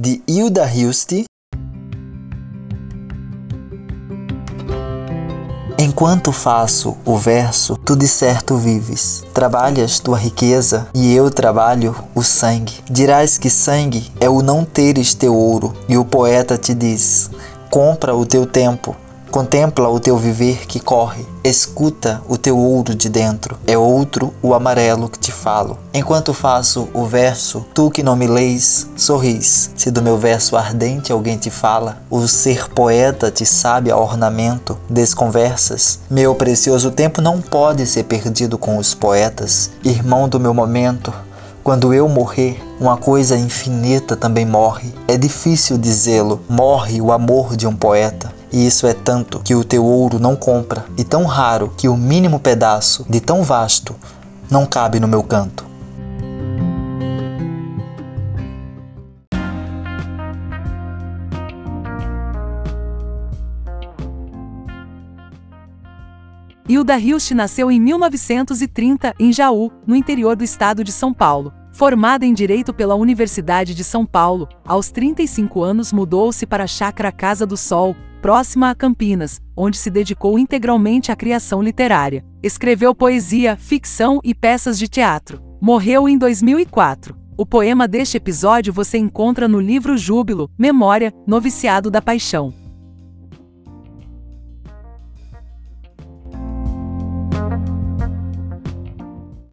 de Hilda Hilst. Enquanto faço o verso, tu de certo vives. Trabalhas tua riqueza e eu trabalho o sangue. Dirás que sangue é o não teres teu ouro, e o poeta te diz: compra o teu tempo Contempla o teu viver que corre, escuta o teu ouro de dentro, é outro o amarelo que te falo. Enquanto faço o verso, tu que não me leis, sorris. Se do meu verso ardente alguém te fala, o ser poeta te sabe a ornamento, desconversas. Meu precioso tempo não pode ser perdido com os poetas, irmão do meu momento, quando eu morrer, uma coisa infinita também morre. É difícil dizê-lo, morre o amor de um poeta. E isso é tanto que o teu ouro não compra, e tão raro que o mínimo pedaço de tão vasto não cabe no meu canto. Hilda Hilst nasceu em 1930 em Jaú, no interior do estado de São Paulo. Formada em Direito pela Universidade de São Paulo, aos 35 anos mudou-se para a Chácara Casa do Sol, próxima a Campinas, onde se dedicou integralmente à criação literária. Escreveu poesia, ficção e peças de teatro. Morreu em 2004. O poema deste episódio você encontra no livro Júbilo, Memória, Noviciado da Paixão.